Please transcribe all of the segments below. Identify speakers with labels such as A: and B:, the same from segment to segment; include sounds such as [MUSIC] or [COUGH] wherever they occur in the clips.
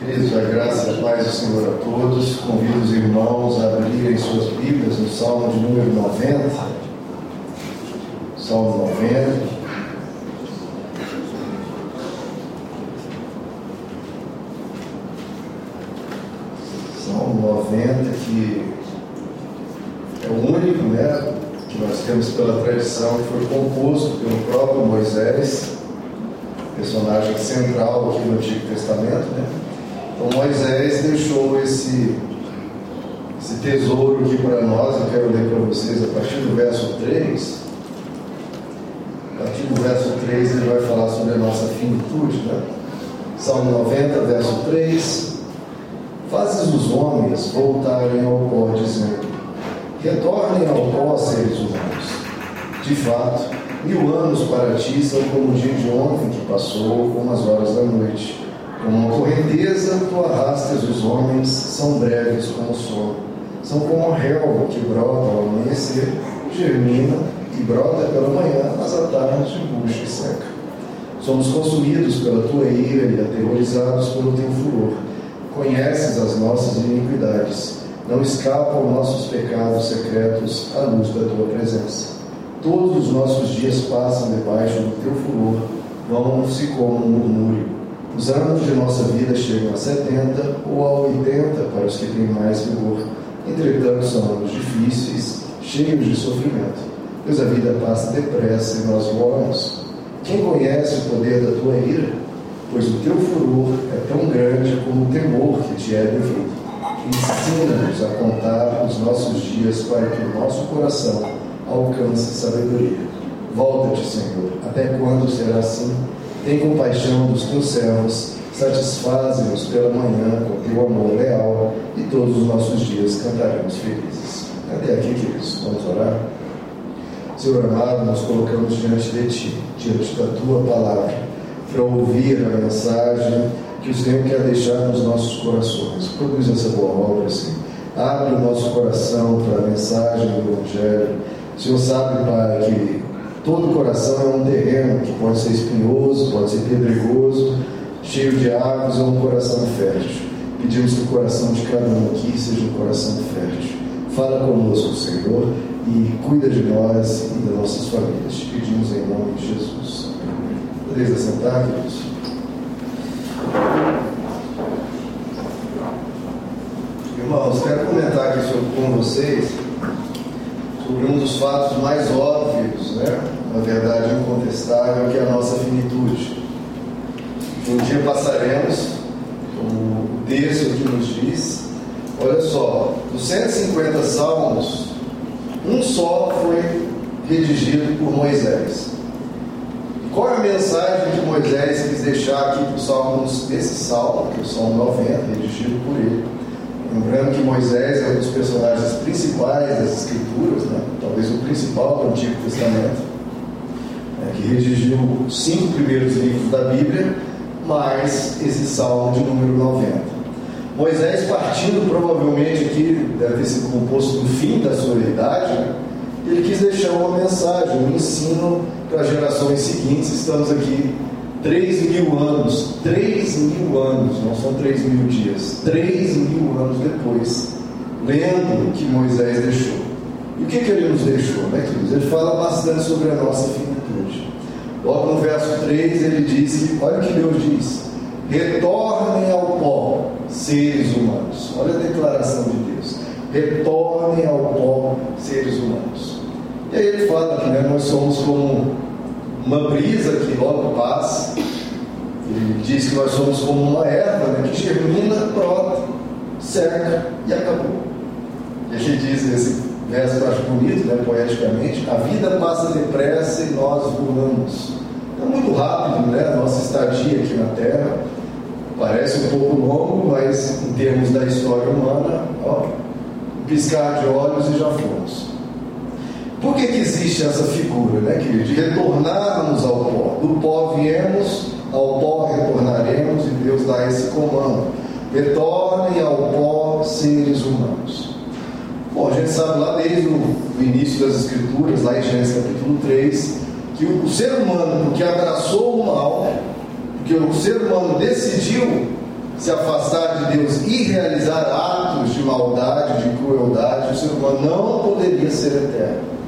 A: Queridos, a graça e a paz do Senhor a todos. Convido os irmãos a abrirem suas Bíblias no Salmo de número 90. Salmo 90. Salmo 90, que é o único, né, que nós temos pela tradição, que foi composto pelo próprio Moisés, personagem central aqui no Antigo Testamento, né? Então Moisés deixou esse, esse tesouro aqui para nós, eu quero ler para vocês a partir do verso 3. A partir do verso 3 ele vai falar sobre a nossa finitude, né? Salmo 90, verso 3. Fazes os homens voltarem ao pó, dizendo: Retornem ao pó, seres humanos. De fato, mil anos para ti são como o dia de ontem que passou, como as horas da noite. Com uma correnteza tu arrastas os homens, são breves como o sono. São como a relva que brota ao amanhecer, germina e brota pela manhã, mas à tarde murcha e seca. Somos consumidos pela tua ira e aterrorizados pelo teu furor. Conheces as nossas iniquidades. Não escapam nossos pecados secretos à luz da tua presença. Todos os nossos dias passam debaixo do teu furor, vão-se como um murmúrio os anos de nossa vida chegam a 70 ou a 80 para os que têm mais vigor. Entretanto, são anos difíceis, cheios de sofrimento, pois a vida passa depressa e nós voamos. Quem conhece o poder da tua ira? Pois o teu furor é tão grande como o temor que te é devido. Ensina-nos a contar os nossos dias para que o nosso coração alcance sabedoria. Volta-te, Senhor. Até quando será assim? Tem compaixão dos teus servos, satisfaze-nos pela manhã com teu amor leal, e todos os nossos dias cantaremos felizes. Até aqui, queridos, vamos orar? Senhor amado, nós colocamos diante de Ti, diante da Tua palavra, para ouvir a mensagem que o Senhor quer deixar nos nossos corações. Produz essa boa obra, Senhor. Abre o nosso coração para a mensagem do Evangelho. O Senhor sabe, Pai, que Todo coração é um terreno que pode ser espinhoso, pode ser pedregoso, cheio de árvores ou um coração fértil. Pedimos que o coração de cada um aqui seja um coração fértil. Fala conosco, Senhor, e cuida de nós e das nossas famílias. Te pedimos em nome de Jesus. Podeis assentar, queridos? Irmãos, quero comentar aqui com vocês sobre um dos fatos mais óbvios, né? uma verdade incontestável, que é a nossa finitude. Um dia passaremos, como o texto aqui nos diz, olha só, dos 150 salmos, um só foi redigido por Moisés. Qual é a mensagem que Moisés quis deixar aqui para salmos desse salmo, que é o Salmo 90, redigido por ele? Lembrando que Moisés é um dos personagens principais das Escrituras, né? talvez o principal do Antigo Testamento, né? que redigiu os cinco primeiros livros da Bíblia, mais esse salmo de número 90. Moisés, partindo provavelmente aqui, deve ter sido composto no fim da sua idade, né? ele quis deixar uma mensagem, um ensino para as gerações seguintes. Estamos aqui Três mil anos, três mil anos, não são três mil dias, três mil anos depois, lendo o que Moisés deixou. E o que, que ele nos deixou, né, queridos? Ele fala bastante sobre a nossa finitude. Logo no verso 3 ele diz olha o que Deus diz: retornem ao pó, seres humanos. Olha a declaração de Deus: retornem ao pó, seres humanos. E aí ele fala que né, nós somos como uma brisa que logo passa. Ele diz que nós somos como uma erva né, que germina, brota, seca e acabou. E gente diz nesse verso que eu acho bonito, né, poeticamente, a vida passa depressa e nós voamos. É muito rápido né, a nossa estadia aqui na Terra. Parece um pouco longo, mas em termos da história humana, ó, piscar de olhos e já fomos. Por que, que existe essa figura, né, querido? De retornarmos ao pó. Do pó viemos, ao pó retornaremos, e Deus dá esse comando. Retornem ao pó seres humanos. Bom, a gente sabe lá desde o início das Escrituras, lá em Gênesis capítulo 3, que o ser humano, porque abraçou o mal, porque o ser humano decidiu se afastar de Deus e realizar atos de maldade, de crueldade, o ser humano não poderia ser eterno.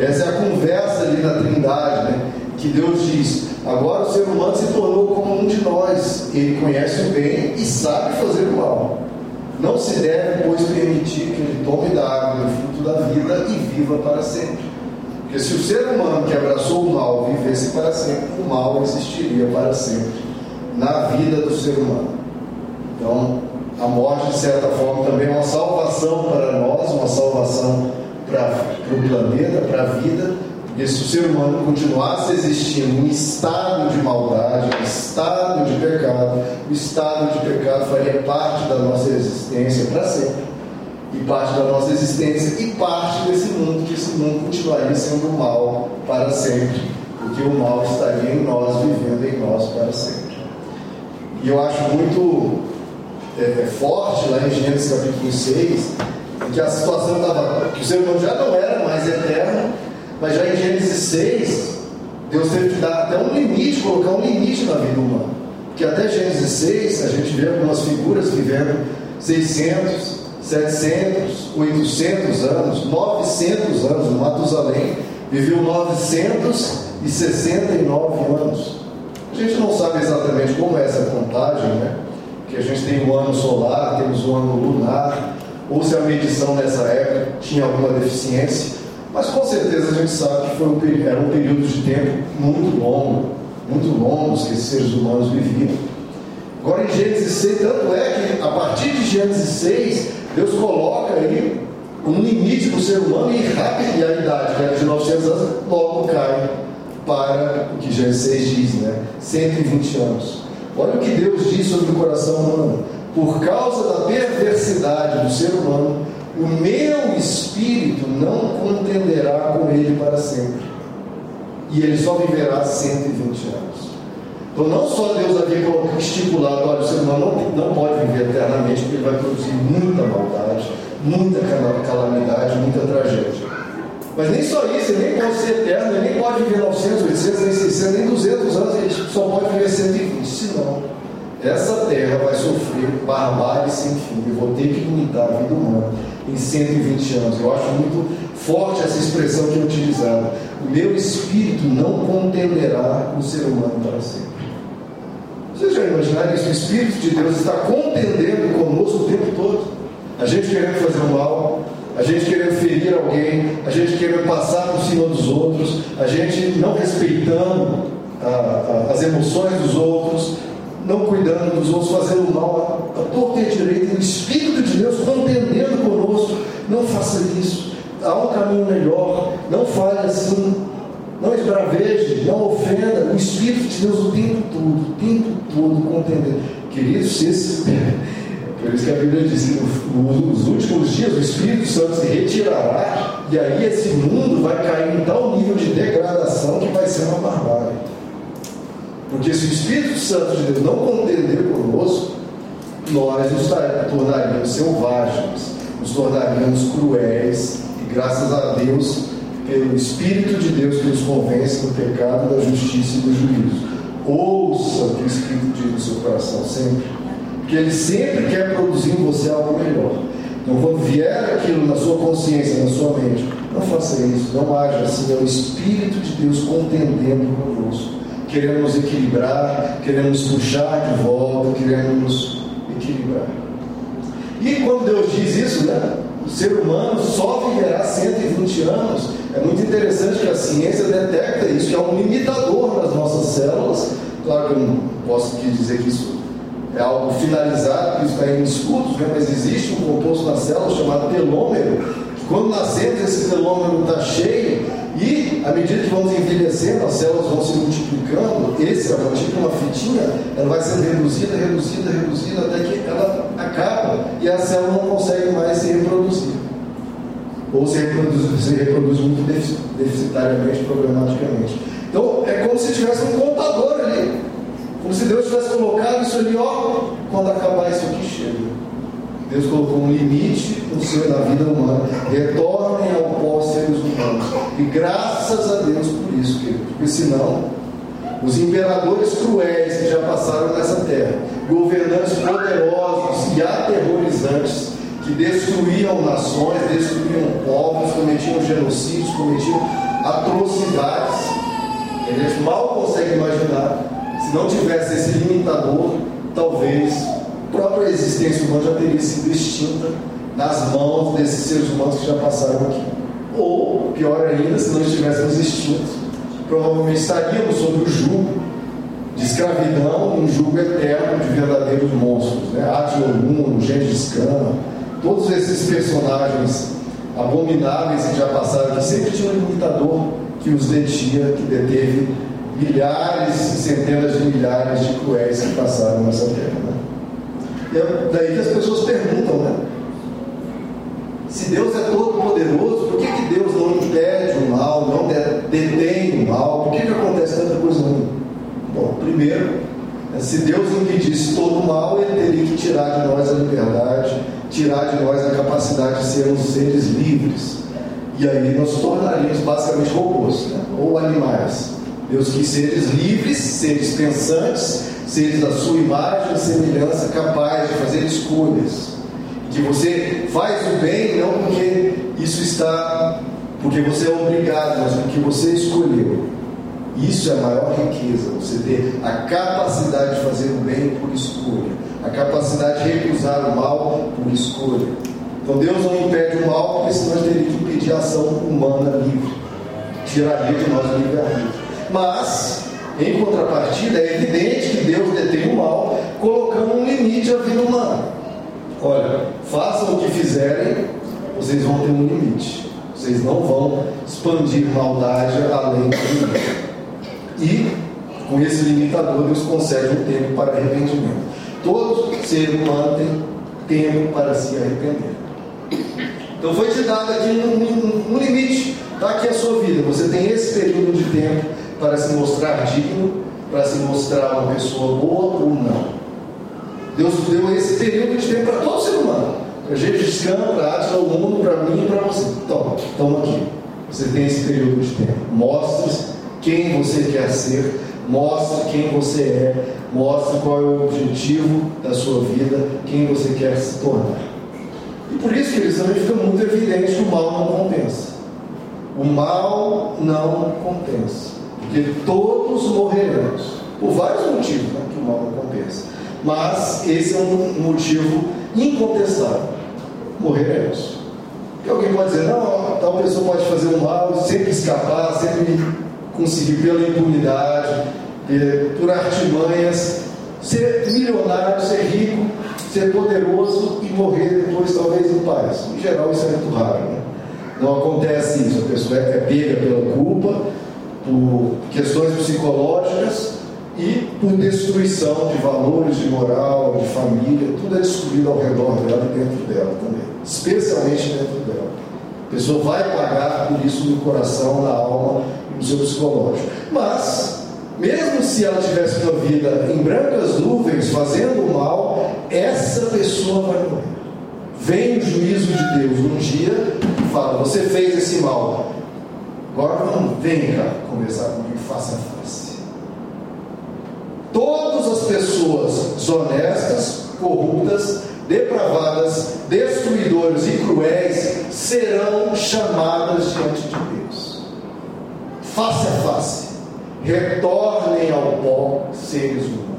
A: Essa é a conversa ali na Trindade, né? que Deus diz: agora o ser humano se tornou como um de nós, ele conhece o bem e sabe fazer o mal. Não se deve, pois, permitir que ele tome da água do fruto da vida e viva para sempre. Porque se o ser humano que abraçou o mal vivesse para sempre, o mal existiria para sempre na vida do ser humano. Então, a morte, de certa forma, também é uma salvação para nós, uma salvação para o planeta, para a vida, porque se o ser humano continuasse existindo em estado de maldade, em estado de pecado, o estado de pecado faria parte da nossa existência para sempre. E parte da nossa existência e parte desse mundo, que esse mundo continuaria sendo mal para sempre, porque o mal estaria em nós, vivendo em nós para sempre. E eu acho muito é, é forte lá em Gênesis capítulo 6, que a situação estava, que o ser humano já não era mais eterno, mas já em Gênesis 6, Deus teve que dar até um limite, colocar um limite na vida humana. Porque até Gênesis 6, a gente vê algumas figuras vivendo 600, 700, 800 anos, 900 anos. Matusalém viveu 969 anos. A gente não sabe exatamente como é essa contagem, né? Que a gente tem o ano solar, temos o ano lunar, ou se a medição nessa época tinha alguma deficiência. Mas com certeza a gente sabe que foi um, era um período de tempo muito longo, muito longos que esses seres humanos viviam. Agora em Gênesis 6, tanto é que a partir de Gênesis 6, Deus coloca aí um limite para o ser humano e rápido, a idade, que era de 900 anos, logo cai para o que Gênesis 6 diz, né? 120 anos. Olha o que Deus diz sobre o coração humano. Por causa da perversidade do ser humano, o meu espírito não contenderá com ele para sempre. E ele só viverá 120 anos. Então, não só Deus havia estipulado, olha, o ser humano não, não pode viver eternamente, porque ele vai produzir muita maldade, muita calamidade, muita tragédia. Mas nem só isso, ele nem pode ser eterno, ele nem pode viver 900, 800, nem 600, nem 200 anos, ele só pode viver 120. Senão, essa terra vai sofrer barbárie sem fim. Eu vou ter que limitar a vida humana em 120 anos. Eu acho muito forte essa expressão que é utilizada. O meu espírito não contenderá o ser humano para sempre. Vocês já imaginaram isso? O Espírito de Deus está contendendo conosco o tempo todo. A gente querendo fazer o mal, a gente querendo ferir alguém, a gente querendo passar por cima dos outros, a gente não respeitando a, a, as emoções dos outros, não cuidando dos outros, fazendo mal a, torta e a direita, o Espírito de Deus contendendo conosco. Não faça isso. Há um caminho melhor. Não fale assim. Não esbraveje, não ofenda. O Espírito de Deus o tempo todo, o tempo todo contendendo. Queridos, esse, [LAUGHS] por isso que a Bíblia diz nos últimos dias o Espírito Santo se retirará e aí esse mundo vai cair em tal nível de degradação que vai ser uma barbárie. Porque se o Espírito Santo de Deus não contender conosco, nós nos tornaríamos selvagens, nos tornaríamos cruéis, e graças a Deus, pelo Espírito de Deus que nos convence do pecado, da justiça e do juízo. Ouça o que o Espírito diz no seu coração sempre, porque ele sempre quer produzir em você algo melhor. Então, quando vier aquilo na sua consciência, na sua mente, não faça isso, não haja assim, é o Espírito de Deus contendendo conosco querendo nos equilibrar, querendo nos puxar de volta, querendo nos equilibrar. E quando Deus diz isso, né? O ser humano só viverá 120 anos. É muito interessante que a ciência detecta isso, que é um limitador nas nossas células. Claro que eu não posso dizer que isso é algo finalizado, que isso está em né? mas existe um composto na célula chamado telômero, quando nascemos esse telômero está cheio, e à medida que vamos envelhecendo, as células vão se multiplicando, esse é tipo uma fitinha, ela vai sendo reduzida, reduzida, reduzida, até que ela acaba e a célula não consegue mais se reproduzir. Ou se reproduz, se reproduz muito deficitariamente, problematicamente. Então é como se tivesse um contador ali. Como se Deus tivesse colocado isso ali, ó, quando acabar isso aqui chega. Deus colocou um limite no seu, na vida humana. Retornem ao pó seres humanos. E graças a Deus por isso, querido. Porque senão os imperadores cruéis que já passaram nessa terra, governantes poderosos e aterrorizantes que destruíam nações, destruíam povos, cometiam genocídios, cometiam atrocidades. A gente mal consegue imaginar, se não tivesse esse limitador, talvez a própria existência humana já teria sido extinta nas mãos desses seres humanos que já passaram aqui. Ou, pior ainda, se não estivéssemos extintos, provavelmente estaríamos sob o jugo de escravidão, um jugo eterno de verdadeiros monstros. Né? Átila Luno, Gengis Khan, todos esses personagens abomináveis que já passaram aqui, sempre tinha um limitador que os detinha, que deteve milhares, centenas de milhares de cruéis que passaram nessa terra. Né? E é daí que as pessoas perguntam, né? Se Deus é todo poderoso, por que, que Deus não impede o mal, não detém o mal? Por que, que acontece tanta coisa ruim? Bom, primeiro, né, se Deus impedisse todo o mal, ele teria que tirar de nós a liberdade, tirar de nós a capacidade de sermos seres livres. E aí nós tornaríamos basicamente robôs, né? ou animais. Deus quis seres livres, seres pensantes, seres da sua imagem e semelhança, capazes de fazer escolhas que você faz o bem não porque isso está, porque você é obrigado, mas porque você escolheu. Isso é a maior riqueza, você ter a capacidade de fazer o bem por escolha, a capacidade de recusar o mal por escolha. Então Deus não impede o mal, porque senão ele teria que impedir a ação humana livre, tiraria de nós o livre-arbítrio. Mas, em contrapartida, é evidente que Deus detém o mal, colocando um limite à vida humana. Olha, façam o que fizerem, vocês vão ter um limite. Vocês não vão expandir maldade além do limite. E, com esse limitador, Deus concede um tempo para arrependimento. Todo ser humano tem tempo para se arrepender. Então foi te dado aqui um, um, um limite. Está aqui a sua vida. Você tem esse período de tempo para se mostrar digno, para se mostrar uma pessoa boa ou não. Deus deu esse período de tempo para todo ser humano. Para Gengis Khan, para Atila, o mundo, para mim e para você. Toma, toma aqui. Você tem esse período de tempo. Mostre quem você quer ser, mostre quem você é, mostre qual é o objetivo da sua vida, quem você quer se tornar. E por isso, queridos, também fica muito evidente que o mal não compensa. O mal não compensa. Porque todos morreremos. Por vários motivos né, que o mal compensa. Mas esse é um motivo incontestável. Morreremos. Porque alguém pode dizer, não, tal pessoa pode fazer um mal, sempre escapar, sempre conseguir pela impunidade, por artimanhas, ser milionário, ser rico, ser poderoso e morrer depois talvez em paz. Em geral isso é muito raro. Né? Não acontece isso, a pessoa é pega pela culpa, por questões psicológicas, e por destruição de valores de moral, de família, tudo é destruído ao redor dela e dentro dela também, especialmente dentro dela. A pessoa vai pagar por isso no coração, na alma e no seu psicológico. Mas, mesmo se ela tivesse uma vida em brancas nuvens, fazendo mal, essa pessoa vai morrer. Vem o juízo de Deus um dia e fala: Você fez esse mal. Agora vem cá conversar comigo face a face. Todas as pessoas desonestas, corruptas, depravadas, destruidoras e cruéis serão chamadas diante de Deus. Face a face. Retornem ao pó seres humanos.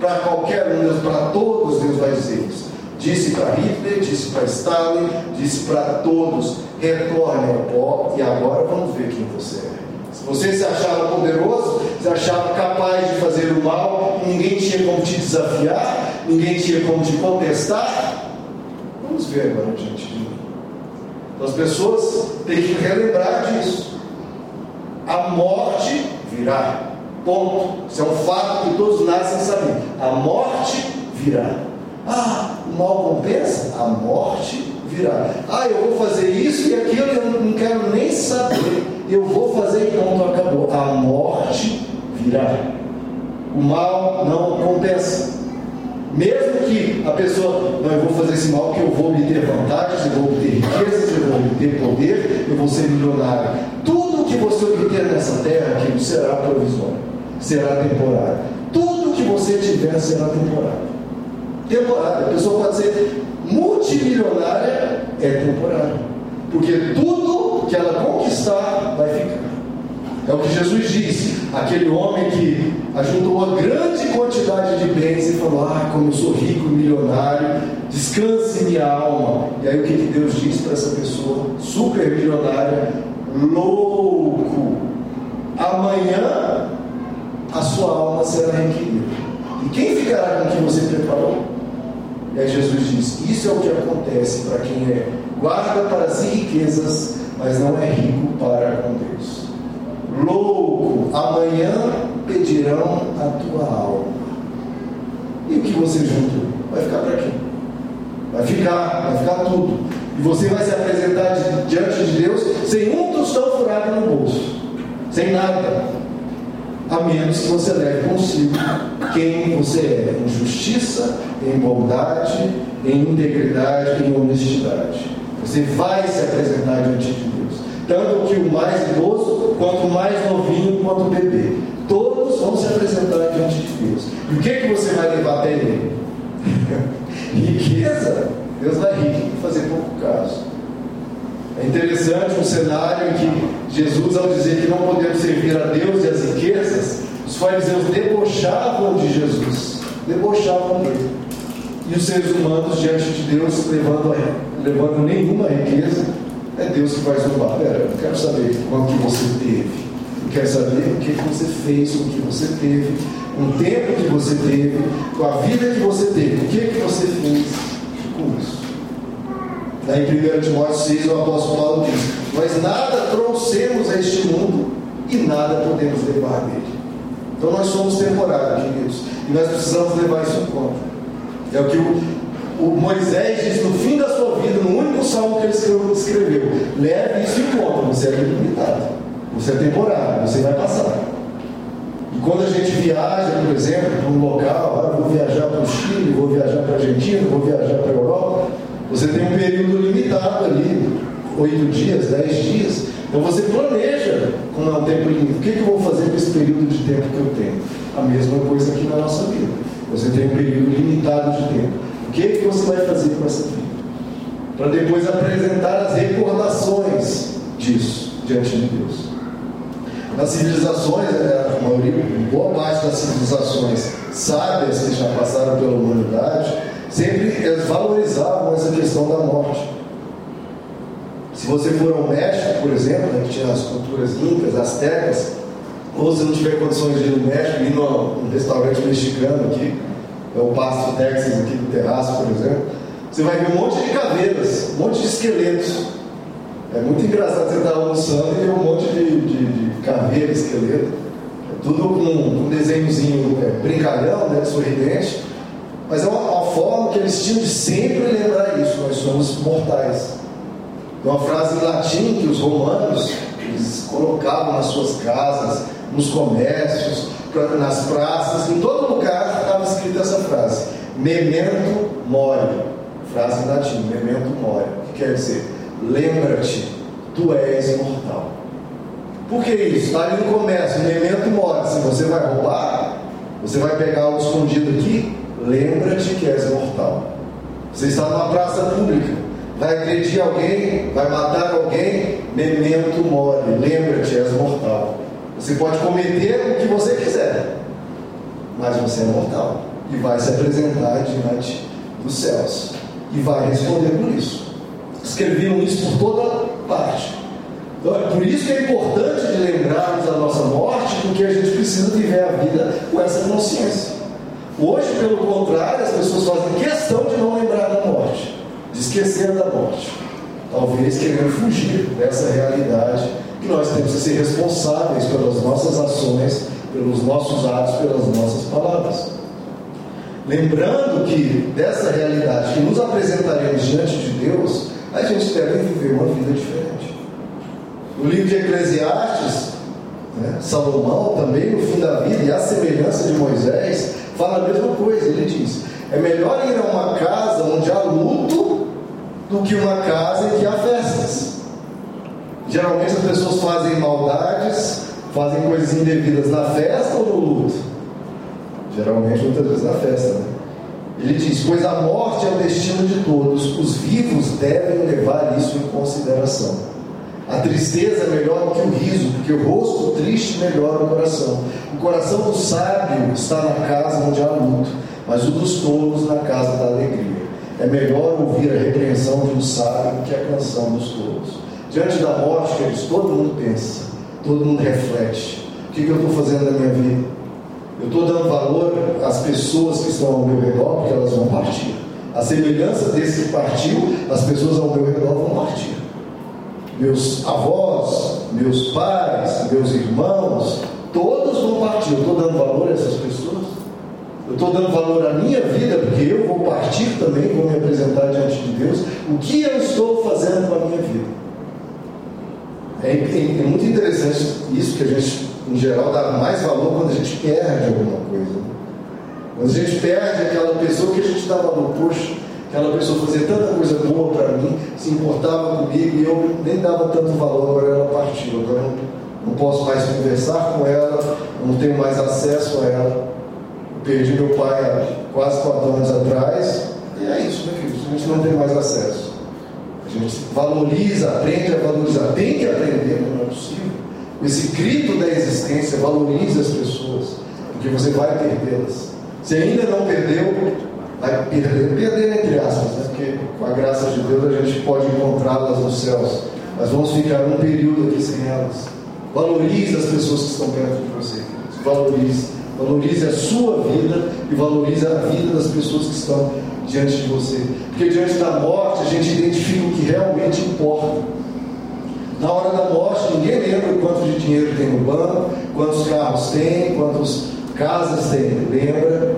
A: Para qualquer um, para todos, Deus vai dizer isso. Disse para Hitler, disse para Stalin, disse para todos: retornem ao pó e agora vamos ver quem você é. Você se achava poderoso, se achava capaz de fazer o mal, ninguém tinha como te desafiar, ninguém tinha como te contestar. Vamos ver agora mim. Então, as pessoas têm que relembrar disso. A morte virá. Ponto. Isso é um fato que todos nascem sabendo. A morte virá. Ah, o mal compensa? A morte virá. Ah, eu vou fazer isso e aquilo, eu não quero nem saber eu vou fazer e pronto, acabou. A morte virá. O mal não compensa. Mesmo que a pessoa, não, eu vou fazer esse mal que eu vou obter vantagens, eu vou obter riquezas, eu vou obter poder, eu vou ser milionário. Tudo que você obter nessa terra, aquilo será provisório. será temporário. Tudo que você tiver será temporário. Temporário. A pessoa pode ser multimilionária, é temporário. Porque tudo que ela conquistar vai ficar. É o que Jesus disse. Aquele homem que ajuntou uma grande quantidade de bens e falou: Ah, como eu sou rico, milionário, descanse minha alma. E aí o que, que Deus disse para essa pessoa, super milionária? Louco! Amanhã a sua alma será requerida. E quem ficará com o que você preparou? E aí Jesus diz: Isso é o que acontece para quem é guarda para si riquezas, mas não é rico para com Deus. Louco, amanhã pedirão a tua alma. E o que você juntou? Vai ficar para quem? Vai ficar, vai ficar tudo. E você vai se apresentar diante de Deus sem um tostão furado no bolso, sem nada, a menos que você leve consigo quem você é, em justiça, em bondade, em integridade, em honestidade. Você vai se apresentar diante de Deus, tanto que o mais idoso, quanto o mais novinho, quanto o bebê. Todos vão se apresentar diante de Deus. E o que, que você vai levar até Ele? [LAUGHS] Riqueza. Deus vai rir fazer pouco caso. É interessante um cenário em que Jesus, ao dizer que não podemos servir a Deus e as riquezas, os fariseus debochavam de Jesus, debochavam dele. E os seres humanos, diante de Deus, levando, levando nenhuma riqueza, é Deus que vai zombar. Pera, eu quero saber quanto que você teve. Eu quero saber o que você fez o que você teve, o tempo que você teve, a vida que você teve. O que, que você fez? Daí em 1 Timóteo 6, o apóstolo Paulo diz: Nós nada trouxemos a este mundo e nada podemos levar dele. Então nós somos temporários, queridos, e nós precisamos levar isso em conta. É o que o, o Moisés diz no fim da sua vida, no único salmo que ele escreveu: leve isso em conta, você é limitado, você é temporário, você vai passar. E quando a gente viaja, por exemplo, para um local, ah, vou viajar para o Chile, vou viajar para a Argentina, vou viajar para a Europa, você tem um período limitado ali, oito dias, dez dias. Então você planeja com um tempo limitado. O que, que eu vou fazer com esse período de tempo que eu tenho? A mesma coisa aqui na nossa vida. Você tem um período limitado de tempo. O que, que você vai fazer com essa vida? Para depois apresentar as recordações disso diante de Deus. Nas civilizações, é, a maioria, boa parte das civilizações sábias que já passaram pela humanidade, sempre essa questão da morte. Se você for ao México, por exemplo, né, que tinha as culturas incas, astecas, ou se não tiver condições de ir no México, ir num restaurante mexicano aqui, é o Pasto Texas aqui do terraço, por exemplo, você vai ver um monte de caveiras, um monte de esqueletos. É muito engraçado você estar almoçando e ver um monte de, de, de caveira, esqueleto. É tudo com um desenhozinho é, brincalhão, né, sorridente mas é uma, forma que eles tinham de sempre lembrar isso: nós somos mortais. Tem uma frase em latim que os romanos eles colocavam nas suas casas, nos comércios, nas praças, em todo lugar estava escrita essa frase: Memento mori. Frase em latim: Memento mori. Que quer dizer? Lembra-te, tu és mortal. Por que isso? Está ali no comércio: Memento mori. Se você vai roubar, você vai pegar algo escondido aqui, lembra-te que és mortal. Você está numa praça pública, vai agredir alguém, vai matar alguém, memento mori, lembra-te, és mortal. Você pode cometer o que você quiser, mas você é mortal e vai se apresentar diante dos céus e vai responder por isso. Escreviam isso por toda parte. Então, é por isso que é importante lembrarmos da nossa morte, porque a gente precisa viver a vida com essa consciência. Hoje, pelo contrário, as pessoas fazem questão de não lembrar da morte, de esquecer da morte. Talvez querendo fugir dessa realidade que nós temos que ser responsáveis pelas nossas ações, pelos nossos atos, pelas nossas palavras. Lembrando que dessa realidade que nos apresentaremos diante de Deus, a gente deve viver uma vida diferente. No livro de Eclesiastes, né, Salomão também, no fim da vida, e a semelhança de Moisés, fala a mesma coisa. Ele diz: é melhor ir a uma casa onde há luto do que uma casa em que há festas. Geralmente as pessoas fazem maldades, fazem coisas indevidas na festa ou no luto? Geralmente, muitas vezes na festa, né? Ele diz: Pois a morte é o destino de todos, os vivos devem levar isso em consideração. A tristeza é melhor do que o riso, porque o rosto triste melhora o coração. O coração do sábio está na casa onde há luto, mas o dos tolos na casa da alegria. É melhor ouvir a repreensão de um sábio que a canção dos tolos. Diante da morte, queridos, todo mundo pensa, todo mundo reflete. O que, que eu estou fazendo na minha vida? Eu estou dando valor às pessoas que estão ao meu redor, porque elas vão partir. A semelhança desse que partiu, as pessoas ao meu redor vão partir. Meus avós, meus pais, meus irmãos, todos vão partir. Eu estou dando valor a essas pessoas. Eu estou dando valor à minha vida, porque eu vou partir também, vou me apresentar diante de Deus. O que eu estou fazendo com a minha vida? É, é, é muito interessante isso que a gente em geral, dá mais valor quando a gente perde alguma coisa. Quando a gente perde aquela pessoa que a gente dá valor, poxa, aquela pessoa fazia tanta coisa boa para mim, se importava comigo e eu nem dava tanto valor, agora ela partiu, agora não, não posso mais conversar com ela, não tenho mais acesso a ela. Eu perdi meu pai há quase quatro anos atrás, e é isso, né, filho? A gente não tem mais acesso. A gente valoriza, aprende a valorizar, tem que aprender, não é possível esse grito da existência, valorize as pessoas, porque você vai perdê-las. Se ainda não perdeu, vai perder, perder entre aspas, né? porque com a graça de Deus a gente pode encontrá-las nos céus, mas vamos ficar um período aqui sem elas. Valorize as pessoas que estão perto de você, valorize. Valorize a sua vida e valorize a vida das pessoas que estão diante de você. Porque diante da morte a gente identifica o que realmente importa. Na hora da morte, ninguém lembra quanto de dinheiro tem no banco, quantos carros tem, quantas casas tem. Lembra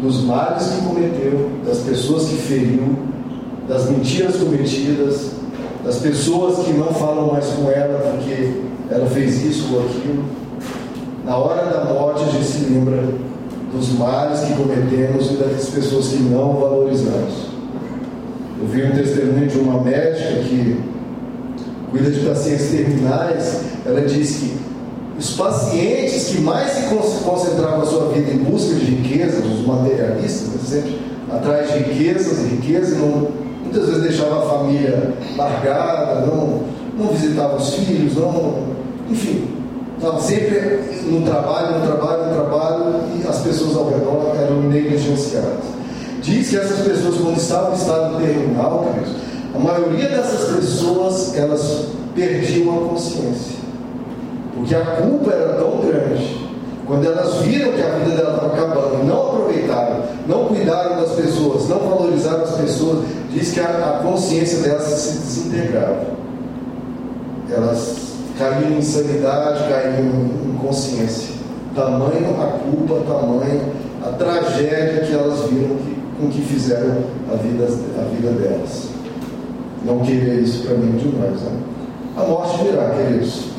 A: dos males que cometeu, das pessoas que feriu, das mentiras cometidas, das pessoas que não falam mais com ela porque ela fez isso ou aquilo. Na hora da morte, a gente se lembra dos males que cometemos e das pessoas que não valorizamos. Eu vi um testemunho de uma médica que cuida de pacientes terminais, ela diz que os pacientes que mais se concentravam a sua vida em busca de riquezas, os materialistas, por exemplo, atrás de riquezas e riquezas, não, muitas vezes deixava a família largada, não, não visitava os filhos, não, enfim, estava sempre no trabalho, no trabalho, no trabalho, e as pessoas ao redor eram negligenciadas. Diz que essas pessoas, quando estavam em estado terminal, a maioria dessas pessoas, elas perdiam a consciência. Porque a culpa era tão grande. Quando elas viram que a vida dela estava acabando não aproveitaram, não cuidaram das pessoas, não valorizaram as pessoas, diz que a, a consciência delas se desintegrava. Elas caíam em insanidade, caíam em inconsciência. Tamanho a culpa, tamanho a tragédia que elas viram que, com que fizeram a vida, a vida delas não querer isso para mim de nós. Né? A morte virá, queridos.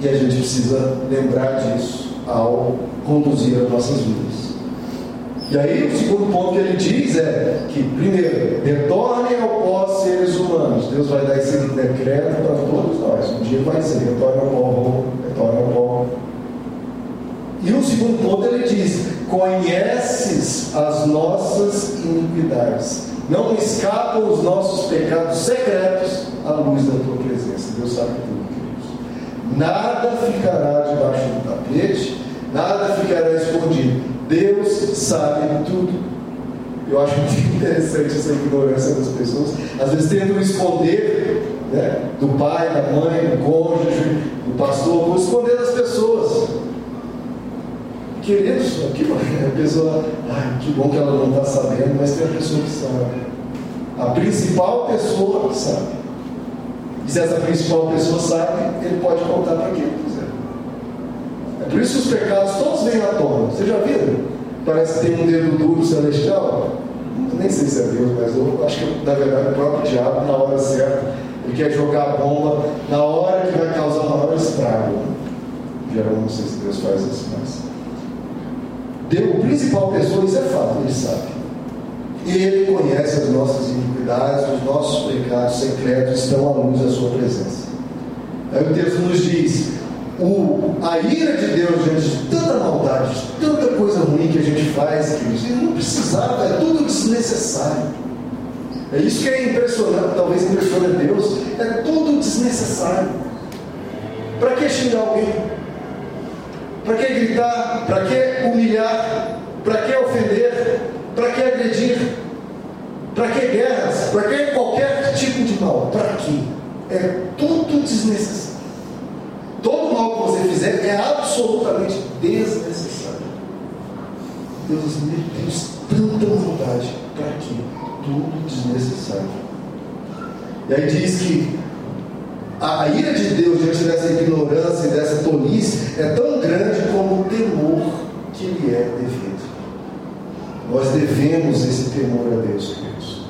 A: E a gente precisa lembrar disso ao conduzir as nossas vidas. E aí, o segundo ponto que ele diz é que, primeiro, retornem ao pó seres humanos. Deus vai dar esse decreto para todos nós. Um dia vai ser: retorne ao pó, retorne ao pó. E o segundo ponto ele diz: conheces as nossas iniquidades não escapam os nossos pecados secretos à luz da tua presença. Deus sabe tudo. Nada ficará debaixo do tapete, nada ficará escondido. Deus sabe tudo. Eu acho muito [LAUGHS] interessante essa ignorância das pessoas. Às vezes tentam esconder né, do pai, da mãe, do cônjuge, do pastor, ou esconder das pessoas. Queridos, que a [LAUGHS] pessoa, ai, que bom que ela não está sabendo, mas tem a pessoa que sabe. A principal pessoa sabe. Se essa principal pessoa sabe, ele pode contar para quem quiser. É por isso que os pecados todos vêm à tona. Você já viu? Parece que tem um dedo duro celestial. Nem sei se é Deus, mas eu acho que na verdade o próprio diabo, na hora certa, ele quer jogar a bomba na hora que vai causar maior estrago. Geral, não sei se Deus faz isso, mas o principal pessoa, isso é fato, ele sabe. E ele conhece as nossas iniquidades, os nossos pecados secretos estão à luz da sua presença. Aí o texto nos diz: o, a ira de Deus diante de tanta maldade, de tanta coisa ruim que a gente faz, ele não precisava, é tudo desnecessário. É isso que é impressionante, talvez impressiona Deus, é tudo desnecessário. Para que xingar alguém? Para que gritar? Para que humilhar? Para que ofender? Para que agredir? Para que guerras? Para que qualquer tipo de mal? Para quê? É tudo desnecessário. Todo mal que você fizer é absolutamente desnecessário. Deus, meu Deus, tanta vontade. Para quê? Tudo desnecessário. E aí diz que a ira de Deus diante dessa ignorância e dessa tolice é tão grande como o temor que lhe é devido. Nós devemos esse temor a Deus, queridos.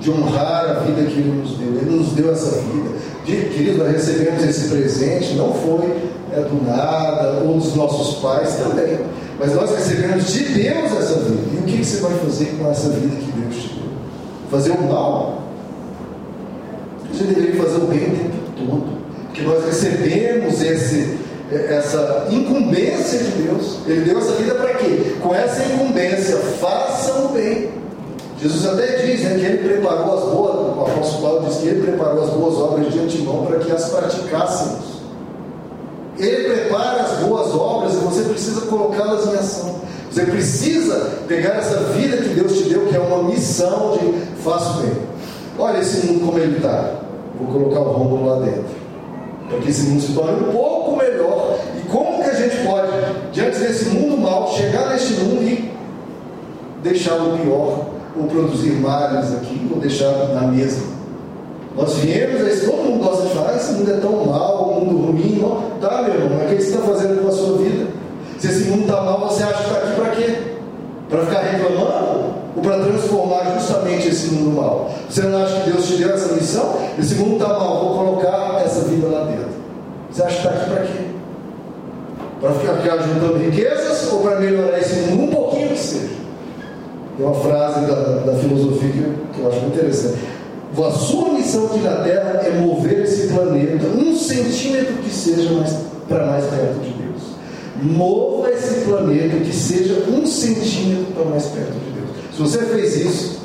A: De honrar a vida que Ele nos deu. Ele nos deu essa vida. De, queridos, nós recebemos esse presente, não foi é, do nada, ou dos nossos pais também. Mas nós recebemos de Deus essa vida. E o que, que você vai fazer com essa vida que Deus te deu? Fazer o mal? Você deveria fazer o bem o tempo todo. Porque nós recebemos esse, essa incumbência de Deus. Ele deu essa vida para quê? Com essa incumbência, façam o bem. Jesus até diz né, que ele preparou as boas, o apóstolo Paulo diz que ele preparou as boas obras de antemão para que as praticássemos. Ele prepara as boas obras e você precisa colocá-las em ação. Você precisa pegar essa vida que Deus te deu, que é uma missão de faço bem. Olha esse mundo como ele está. Vou colocar o rombo lá dentro para que esse mundo se torne um pouco melhor. E como que a gente pode, diante desse mundo mal, chegar neste mundo e deixá-lo pior, ou produzir males aqui, ou deixar na mesa? Nós viemos, esse, todo mundo gosta de falar, ah, esse mundo é tão mal, um mundo ruim, não. Tá, meu irmão, mas o que você está fazendo com a sua vida? Se esse mundo está mal, você acha que está aqui para quê? Para ficar reclamando? Ou para transformar justamente esse mundo mal? Você não acha que Deus te deu essa missão? Esse mundo está mal, vou colocar essa vida lá dentro. Você acha que está aqui para quê? Para ficar juntando riquezas ou para melhorar esse mundo um pouquinho que seja? Tem uma frase da, da filosofia que, que eu acho muito interessante. A sua missão aqui na Terra é mover esse planeta um centímetro que seja mais, para mais perto de Deus. Mova esse planeta que seja um centímetro para mais perto de Deus. Se você fez isso,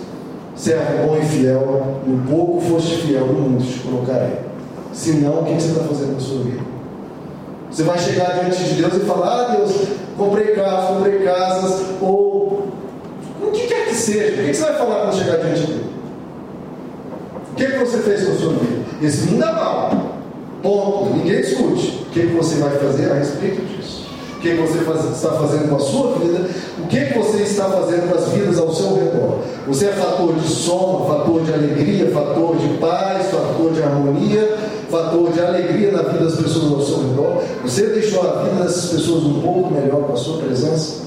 A: servo bom e fiel, no pouco foste fiel, no mundo te colocarei. Se não, o que você está fazendo com a sua vida? Você vai chegar diante de Deus e falar: Ah, Deus, comprei carro, comprei casas, ou o que quer que seja. O que você vai falar quando chegar diante dele? O que, você fez com a sua vida? Esse mundo é mal. Ponto. Ninguém discute. O que você vai fazer a respeito disso? Que, você faz, está fazendo com a sua vida? O que, você está fazendo com as vidas ao seu redor? Você é fator de soma, fator de alegria, fator de paz, fator de harmonia, fator de alegria na vida das pessoas ao seu redor? Você deixou a vida dessas pessoas um pouco melhor com a sua presença?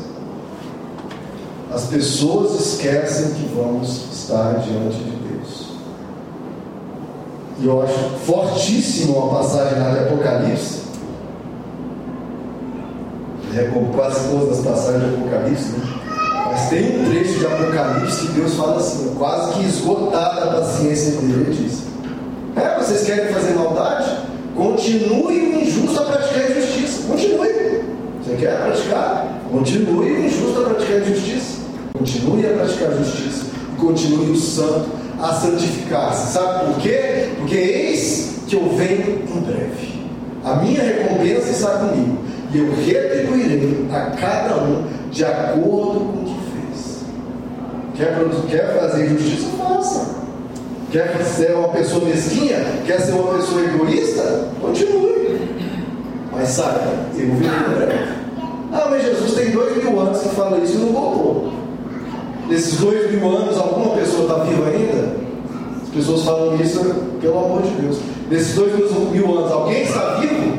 A: As pessoas esquecem que vamos estar diante de Deus. E eu acho fortíssimo a passagem de Apocalipse. É como quase todas as passagens de Apocalipse, né? Mas tem um trecho de Apocalipse que Deus fala assim, quase que esgotada a paciência dele, ele diz: É, vocês querem fazer maldade? Continue o injusto a praticar injustiça. Continue. Você quer praticar? Continue o injusto a praticar injustiça. Continue a praticar justiça. Continue o santo a santificar-se. Sabe por quê? Porque eis que eu venho em breve. A minha recompensa está comigo. E eu retribuirei a cada um de acordo com o que fez. Quer, quer fazer justiça? Faça. Quer ser uma pessoa mesquinha? Quer ser uma pessoa egoísta? Continue. Mas saiba, eu virei breve. Ah, mas Jesus tem dois mil anos que fala isso e não voltou. Nesses dois mil anos, alguma pessoa está viva ainda? As pessoas falam isso, pelo amor de Deus. Nesses dois mil anos, alguém está vivo?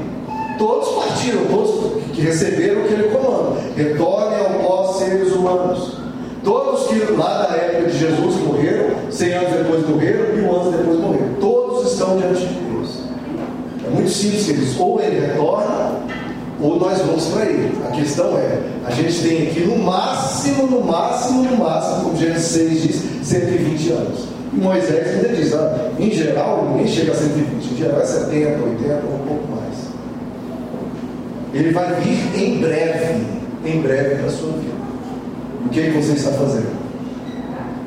A: Todos partiram, todos que receberam aquele comando. Retornem ao pó seres humanos. Todos que lá da época de Jesus morreram, cem anos depois morreram, mil anos depois morreram. Todos estão diante de Deus. É muito simples, eles ou ele retorna, ou nós vamos para ele. A questão é, a gente tem aqui no máximo, no máximo, no máximo, como Gênesis 6 diz, 120 anos. Moisés ainda diz, ah, em geral, ninguém chega a 120, em geral é 70, 80 ou um pouco mais. Ele vai vir em breve, em breve para a sua vida. O que, é que você está fazendo?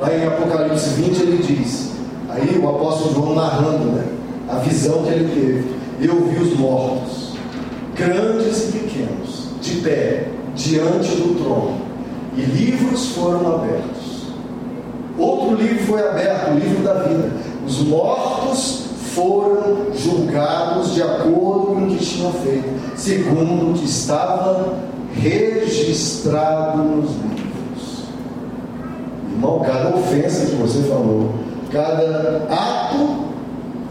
A: Lá em Apocalipse 20 ele diz, aí o apóstolo João narrando né, a visão que ele teve. Eu vi os mortos, grandes e pequenos, de pé, diante do trono, e livros foram abertos. Outro livro foi aberto, o livro da vida. Os mortos foram julgados de acordo com o que tinham feito, segundo o que estava registrado nos livros. Irmão, cada ofensa que você falou, cada ato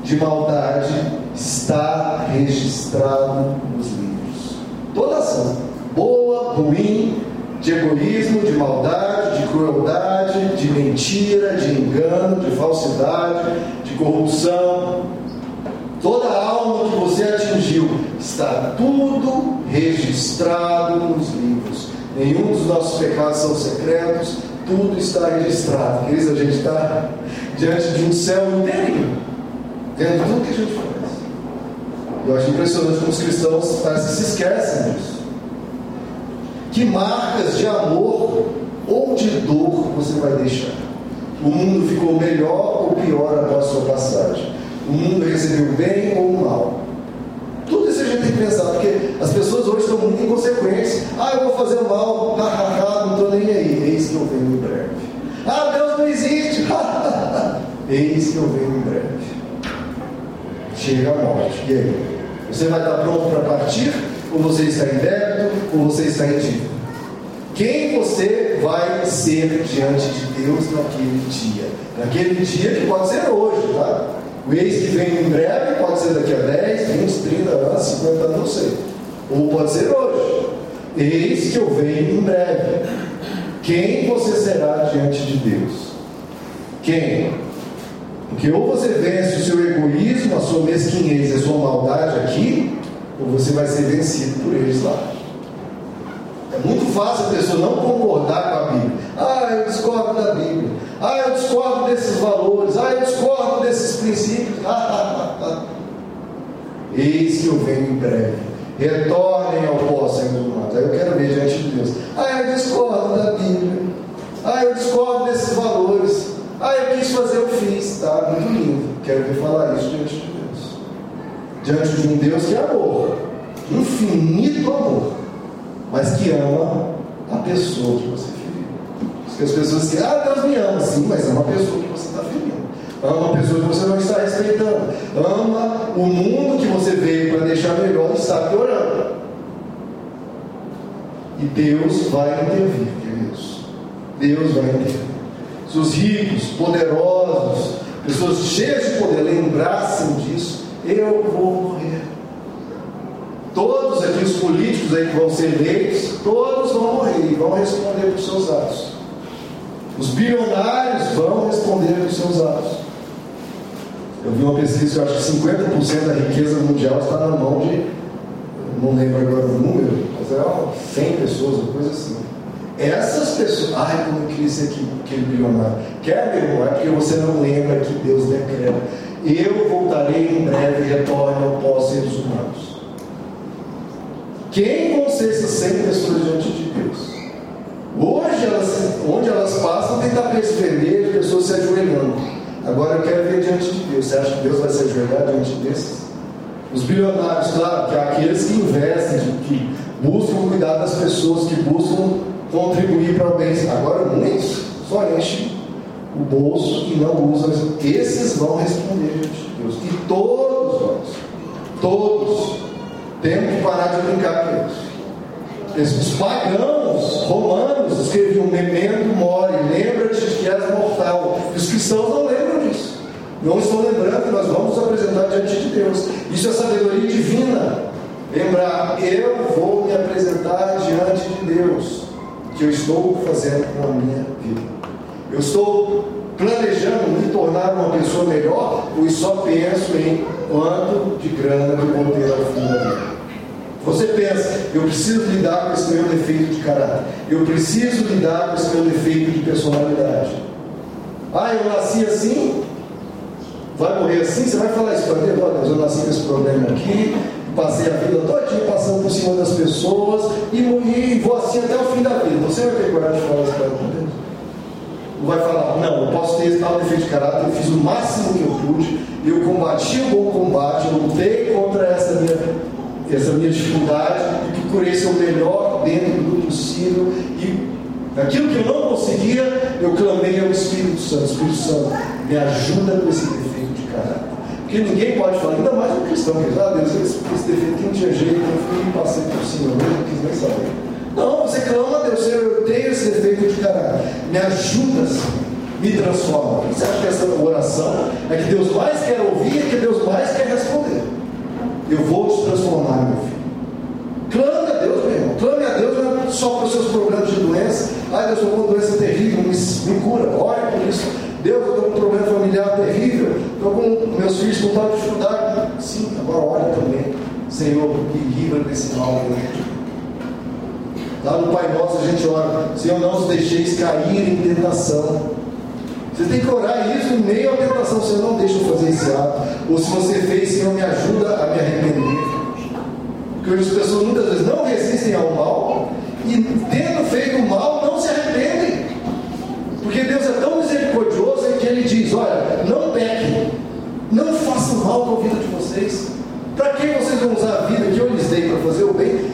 A: de maldade está registrado nos livros. Toda ação, boa, ruim, de egoísmo, de maldade, de crueldade, de mentira, de engano, de falsidade, de corrupção. Toda a alma que você atingiu está tudo registrado nos livros. Nenhum dos nossos pecados são secretos, tudo está registrado. Queridos, a gente está diante de um céu inteirinho, vendo tudo que a gente faz. Eu acho impressionante como os cristãos parece que se esquecem disso. Que marcas de amor ou de dor você vai deixar? O mundo ficou melhor ou pior após sua passagem? O mundo recebeu bem ou mal? Tudo isso a gente tem que pensar, porque as pessoas hoje estão muito inconsequentes. Ah, eu vou fazer mal, hahaha, não estou nem aí. Eis que eu venho em breve. Ah, Deus não existe. [LAUGHS] Eis que eu venho em breve. Chega a morte. E aí? Você vai estar pronto para partir? Ou você está em débito, ou você está em dívida. Quem você vai ser diante de Deus naquele dia? Naquele dia que pode ser hoje, tá? O ex que vem em breve pode ser daqui a 10, 20, 30 anos, 50 anos, não sei. Ou pode ser hoje. Eis que eu venho em breve. Quem você será diante de Deus? Quem? Porque ou você vence o seu egoísmo, a sua mesquinhez, a sua maldade aqui, ou você vai ser vencido por eles lá. É muito fácil a pessoa não concordar com a Bíblia. Ah, eu discordo da Bíblia. Ah, eu discordo desses valores. Ah, eu discordo desses princípios. Ah, ah, ah. Eis que eu venho em breve. Retornem ao pó, Senhor dos matos. Aí eu quero ver diante de Deus. Ah, eu discordo da Bíblia. Ah, eu discordo desses valores. Ah, eu quis fazer, eu fiz. Tá, muito lindo. Quero ver falar isso diante de diante de um Deus que é amor, infinito amor, mas que ama a pessoa que você feriu. Porque as pessoas dizem, ah, Deus me ama, sim, mas é uma pessoa que você está ferindo. Ama uma pessoa que você não está respeitando. Ama o mundo que você veio para deixar melhor e está piorando. E Deus vai intervir, queridos. Deus vai intervir. Se os ricos, poderosos, pessoas cheias de poder lembrassem disso, eu vou morrer. Todos aqui, os políticos aí que vão ser eleitos, todos vão morrer e vão responder por seus atos. Os bilionários vão responder por seus atos. Eu vi uma pesquisa eu acho que 50% da riqueza mundial está na mão de, não lembro agora o número, mas é 100 pessoas, uma coisa assim. Essas pessoas, ai, como eu queria ser aquele bilionário. Quer, meu irmão? É porque você não lembra que Deus decreta eu voltarei em breve e retorne ao pós seres humanos. Quem essas 100 pessoas diante de Deus? Hoje, elas, onde elas passam, tem tapete vermelho, pessoas se ajoelhando. Agora eu quero ver diante de Deus. Você acha que Deus vai se ajoelhar diante desses? Os bilionários, claro, que é aqueles que investem, que buscam cuidar das pessoas, que buscam contribuir para o bem. Agora, muitos só enchem o bolso e não usam. Esses vão responder diante de Deus. E todos nós, todos, temos que parar de brincar com isso. Os pagãos romanos escreviam memento mori, lembra-te de que és mortal. Os cristãos não lembram disso. Não estão lembrando nós vamos nos apresentar diante de Deus. Isso é sabedoria divina. Lembrar, eu vou me apresentar diante de Deus, que eu estou fazendo com a minha vida. Eu estou planejando me tornar uma pessoa melhor, ou só penso em quanto de grana eu vou ter ao fim da vida. Você pensa, eu preciso lidar com esse meu defeito de caráter, eu preciso lidar com esse meu defeito de personalidade. Ah, eu nasci assim, vai morrer assim, você vai falar isso para Deus, eu nasci com esse problema aqui, passei a vida todinha passando por cima das pessoas e, e vou assim até o fim da vida. Você vai ter coragem de falar isso para Deus? Vai falar, não, eu posso ter tal defeito de caráter, eu fiz o máximo que eu pude, eu combati o bom combate, eu lutei contra essa minha, essa minha dificuldade e procurei ser o melhor dentro do possível e Aquilo que eu não conseguia, eu clamei ao Espírito Santo. Espírito Santo, me ajuda com esse defeito de caráter. Porque ninguém pode falar, ainda mais um cristão, que ah, Deus, esse, esse defeito não tinha jeito, eu fui passei por cima, eu não quis nem saber. Não, você clama Deus, eu tenho esse defeito de caráter. Me ajuda, me transforma. Você acha que essa oração é que Deus mais quer ouvir e que Deus mais quer responder? Eu vou te transformar, meu filho. Clame a Deus, meu irmão. Clame a Deus não é só para os seus problemas de doença. Ai, Deus, eu estou com uma doença terrível, me, me cura. Ore por isso. Deus, eu estou com um problema familiar terrível. Estou com meus filhos com tal dificuldade. Sim, agora ore também. Senhor, me livra desse mal. Lá no Pai Nosso a gente ora, Senhor, não os deixeis cair em tentação. Você tem que orar isso no meio à tentação, Senhor, não deixa eu fazer esse ato. Ou se você fez, Senhor, me ajuda a me arrepender. Porque as pessoas muitas vezes não resistem ao mal e, tendo feito o mal, não se arrependem. Porque Deus é tão misericordioso que Ele diz: Olha, não pequem, não façam mal com a vida de vocês. Para que vocês vão usar a vida que eu lhes dei para fazer o bem?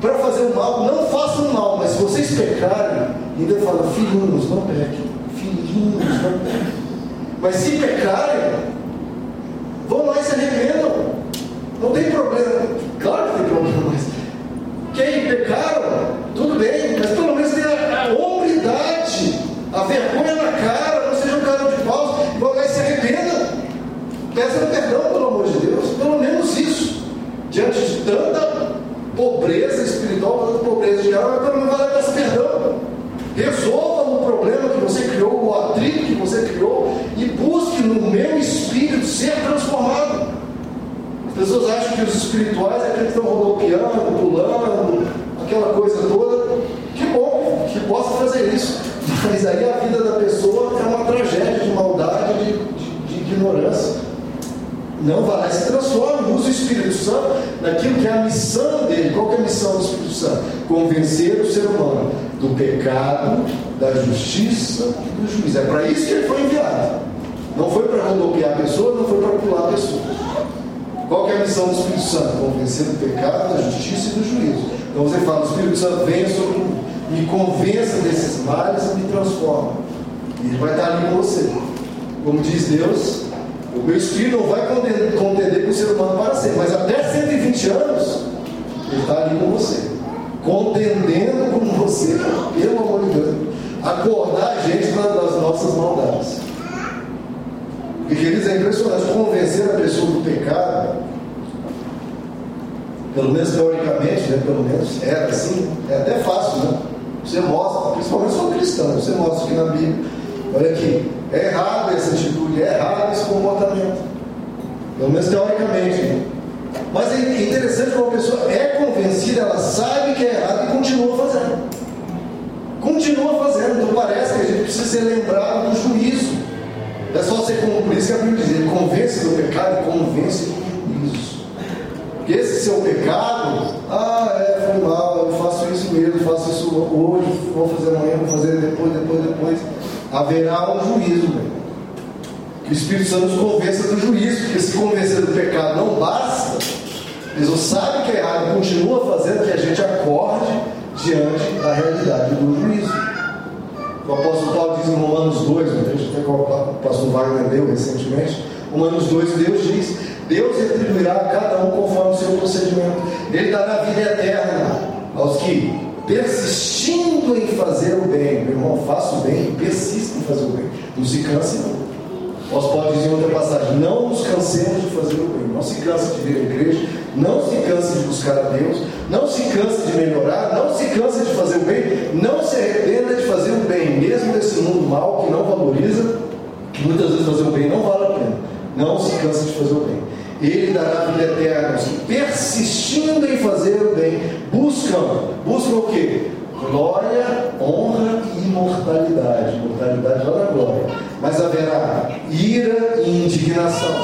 A: Para fazer o mal, não façam mal, mas se vocês pecarem, ainda fala: Filhinhos, não pequem, filhinhos, não pequem. Mas se pecarem, vão lá e se arrependam. Não tem problema. Claro que tem problema, mas quem pecaram, tudo bem, mas pelo menos tem a, hombridade, a vergonha na cara, não seja um cara de pau, e vão lá e se arrependa. Peça perdão, pelo amor de Deus, pelo menos isso. Diante de tanta pobreza espiritual, tanta pobreza de alma, pelo menos vai peça perdão. Resolva o problema que você criou, o atrito que você criou, e busque no meu espírito ser transformado. As pessoas acham que os espirituais é aqueles que estão rodopiando, pulando, aquela coisa toda. Que bom que possa fazer isso. Mas aí a vida da pessoa é uma tragédia de maldade, de, de, de ignorância. Não vai lá e se transforma, usa o Espírito Santo naquilo que é a missão dele. Qual é a missão do Espírito Santo? Convencer o ser humano do pecado, da justiça e do juízo. É para isso que ele foi enviado. Não foi para rodopiar a pessoa, não foi para pular a pessoa. Qual é a missão do Espírito Santo? Convencer do pecado, da justiça e do juízo. Então você fala, o Espírito Santo venha sobre mim, me convença desses males e me transforma. E ele vai estar ali com você. Como diz Deus, o meu espírito não vai contender com o ser humano para sempre, mas até 120 anos, ele está ali com você. Contendendo com você, pelo amor de Deus. Acordar a gente das nossas maldades. E queridos, é impressionante convencer a pessoa do pecado, pelo menos teoricamente, né? pelo menos era assim, é até fácil, né? Você mostra, principalmente for cristão, você mostra aqui na Bíblia, olha aqui, é errado essa atitude, é errado esse comportamento. Pelo menos teoricamente, né? Mas é interessante como a pessoa é convencida, ela sabe que é errado e continua fazendo. Continua fazendo, então parece que a gente precisa ser lembrado do juízo. É só ser isso que a Bíblia diz, ele convence do pecado e convence do juízo. Porque esse seu pecado, ah, é, foi mal, eu faço isso mesmo, faço isso hoje, vou fazer amanhã, vou fazer depois, depois, depois. Haverá um juízo, velho. O Espírito Santo nos convença do juízo, porque se convencer do pecado não basta, Deus sabe que é errado e continua fazendo que a gente acorde diante da realidade do juízo. O apóstolo Paulo diz em Romanos 2, um texto até o pastor Wagner leu recentemente. Romanos 2, Deus diz: Deus retribuirá a cada um conforme o seu procedimento. Ele dará vida eterna aos que, persistindo em fazer o bem, meu irmão, faça o bem, persista em fazer o bem. Não se canse, não. Nós podemos dizer outra passagem: não nos cansemos de fazer o bem. Não se canse de vir à igreja, não se canse de buscar a Deus, não se canse de melhorar, não se canse de fazer o bem, não se arrependa de fazer o bem, mesmo nesse mundo mal que não valoriza, que muitas vezes fazer o bem não vale a pena. Não se canse de fazer o bem. Ele dará vida eterna aos que, persistindo em fazer o bem, buscam, buscam o quê? Glória, honra e imortalidade. Imortalidade lá na glória. Mas haverá ira e indignação.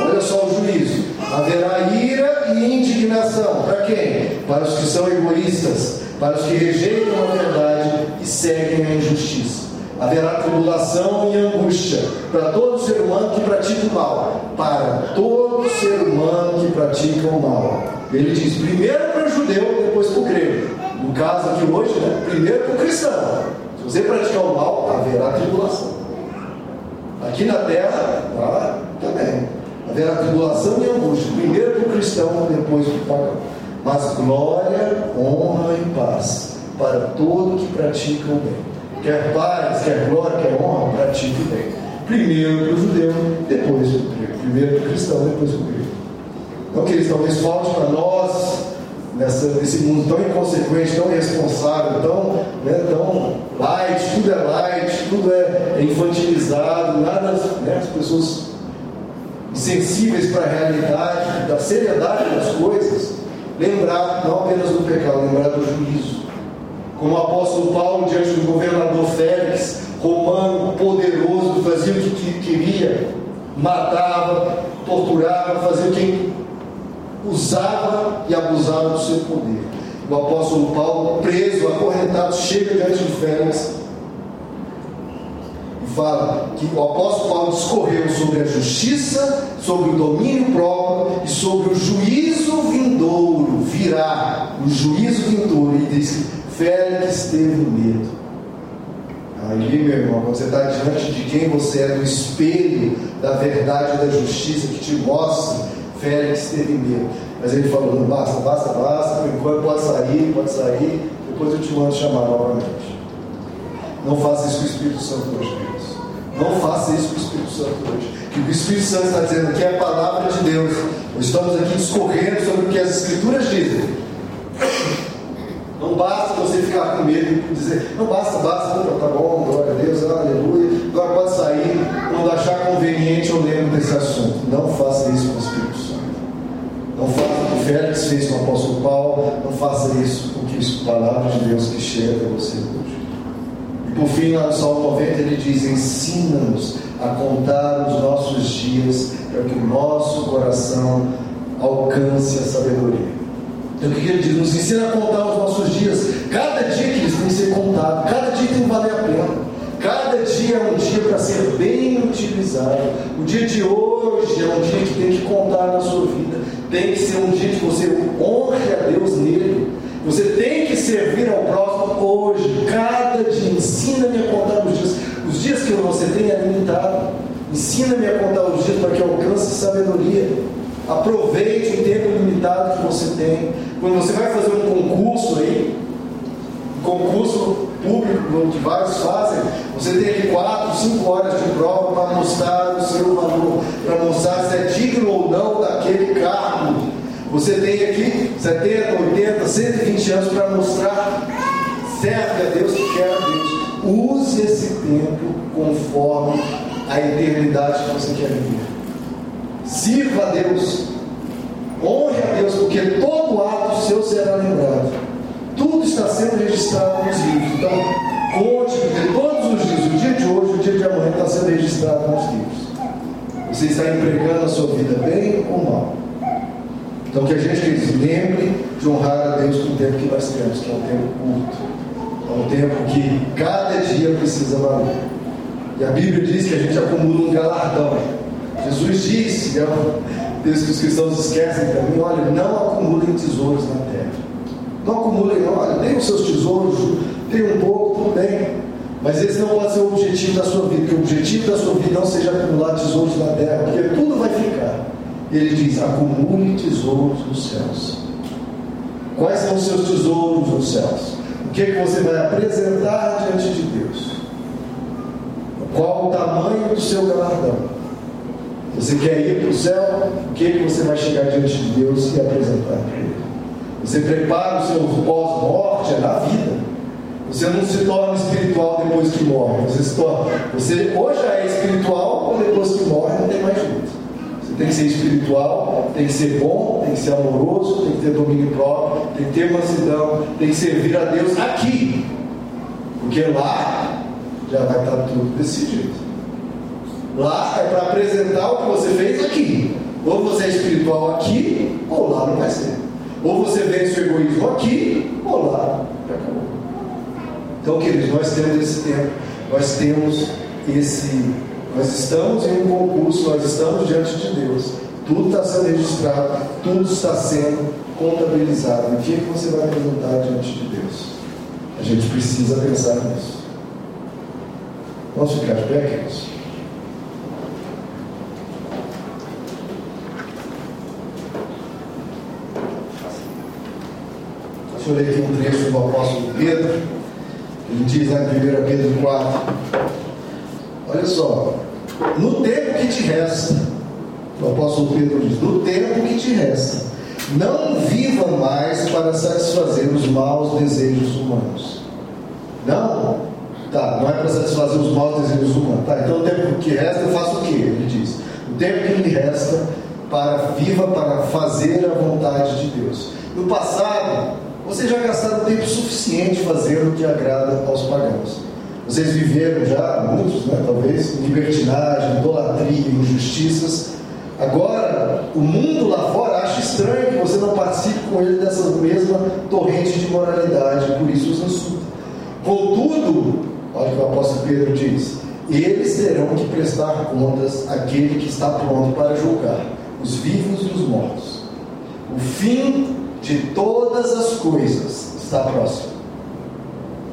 A: Olha só o juízo Haverá ira e indignação. Para quem? Para os que são egoístas, para os que rejeitam a verdade e seguem a injustiça. Haverá tribulação e angústia para todo ser humano que pratica o mal. Para todo ser humano que pratica o mal. Ele diz primeiro para o judeu, depois para o grego. Caso aqui hoje, né? primeiro para o cristão. Se você praticar o mal, haverá tribulação. Aqui na terra, lá também. Haverá tribulação e angústia. Primeiro para o cristão, depois para o pagão. Mas glória, honra e paz para todo que pratica o bem. Quer paz, quer glória, quer honra, pratique o bem. Primeiro para o judeu, depois para o grego. Primeiro para o cristão, depois para o grego. Então, queridos, talvez falte para nós nessa, nesse mundo tão inconsequente, tão irresponsável, tão, né, tão light, tudo é light, tudo é, infantilizado, nada, né, as pessoas insensíveis para a realidade, da seriedade das coisas, lembrar não apenas do pecado, lembrar do juízo. Como o apóstolo Paulo, diante do governador Félix, romano, poderoso, fazia o que queria, matava, torturava, fazia o que usava e abusava do seu poder. O apóstolo Paulo, preso, acorrentado, chega diante de Félix e fala que o apóstolo Paulo discorreu sobre a justiça, sobre o domínio próprio e sobre o juízo vindouro. Virá o juízo vindouro. E diz Félix teve medo. Aí, meu irmão, quando você está diante de quem você é, do espelho da verdade e da justiça que te mostra Félix teve medo. Mas ele falou: não basta, basta, basta, por enquanto pode sair, pode sair, depois eu te mando chamar novamente. Não faça isso com o Espírito Santo hoje, Deus. Não faça isso com o Espírito Santo hoje. Que o Espírito Santo está dizendo aqui é a palavra de Deus. Estamos aqui discorrendo sobre o que as Escrituras dizem. Não basta você ficar com medo e dizer, não basta, basta, não, Faça isso com que a palavra de Deus que chega até você hoje. E por fim, lá no Salmo 90, ele diz: Ensina-nos a contar os nossos dias para que o nosso coração alcance a sabedoria. Então o que ele diz? Nos ensina a contar os nossos dias. Cada dia que eles têm que ser contado, cada dia tem que valer a pena. Cada dia é um dia para ser bem utilizado. O dia de hoje é um dia que tem que contar na sua vida. Tem que ser um dia que você honre a Deus nele. Você tem que servir ao próximo hoje. Cada dia. Ensina-me a contar os dias. Os dias que você tem é limitado. Ensina-me a contar os dias para que alcance sabedoria. Aproveite o tempo limitado que você tem. Quando você vai fazer um concurso aí, concurso público que vários fazem, você tem ali 4, 5 horas de prova para mostrar o seu valor, para mostrar se é digno ou não daquele cargo. Você tem aqui 70, 80, 120 anos para mostrar, serve a Deus que quer a Deus. Use esse tempo conforme a eternidade que você quer viver. Sirva a Deus. Honre a Deus, porque todo ato seu será lembrado. Tudo está sendo registrado nos livros. Então, conte, porque todos os dias, o dia de hoje, o dia de amanhã, está sendo registrado nos livros. Você está empregando a sua vida bem ou mal? Então, que a gente lembre de honrar a Deus com o tempo que nós temos, que é um tempo curto. É um tempo que cada dia precisa valer. E a Bíblia diz que a gente acumula um galardão. Jesus disse, é Deus que os cristãos esquecem também, olha, não acumulem tesouros na. Não acumulem, olha, tem os seus tesouros, tem um pouco, bem. Mas esse não pode ser o objetivo da sua vida, que o objetivo da sua vida não seja acumular tesouros na terra, porque tudo vai ficar. Ele diz: acumule tesouros nos céus. Quais são os seus tesouros nos céus? O que, é que você vai apresentar diante de Deus? Qual o tamanho do seu galardão? Você quer ir para o céu? O que, é que você vai chegar diante de Deus e apresentar para Ele? Você prepara o seu pós-morte, é na vida. Você não se torna espiritual depois que morre. Você, se torna, você ou já é espiritual ou depois que morre não tem mais jeito. Você tem que ser espiritual, tem que ser bom, tem que ser amoroso, tem que ter domínio próprio, tem que ter mansidão, tem que servir a Deus aqui. Porque lá já vai estar tudo desse jeito. Lá é para apresentar o que você fez aqui. Ou você é espiritual aqui, ou lá não vai ser. Ou você vence o egoísmo aqui, ou lá acabou. Então, queridos, nós temos esse tempo, nós temos esse. Nós estamos em um concurso, nós estamos diante de Deus. Tudo está sendo registrado, tudo está sendo contabilizado. O que, é que você vai apresentar diante de Deus? A gente precisa pensar nisso. Vamos ficar de pé, queridos? Deixa eu ler aqui um trecho do apóstolo Pedro. Ele diz lá em 1 Pedro 4. Olha só. No tempo que te resta, o apóstolo Pedro diz: No tempo que te resta, não viva mais para satisfazer os maus desejos humanos. Não? Tá, não é para satisfazer os maus desejos humanos. Tá, então o tempo que resta eu faço o que? Ele diz: O tempo que me resta para viva para fazer a vontade de Deus. No passado, vocês já gastaram tempo suficiente fazendo o que agrada aos pagãos. Vocês viveram já, muitos, né, talvez, libertinagem, idolatria, injustiças. Agora, o mundo lá fora acha estranho que você não participe com ele dessa mesma torrente de moralidade, por isso os insulta. Contudo, olha o que o apóstolo Pedro diz: eles terão que prestar contas àquele que está pronto para julgar os vivos e os mortos. O fim de todas as coisas está próximo.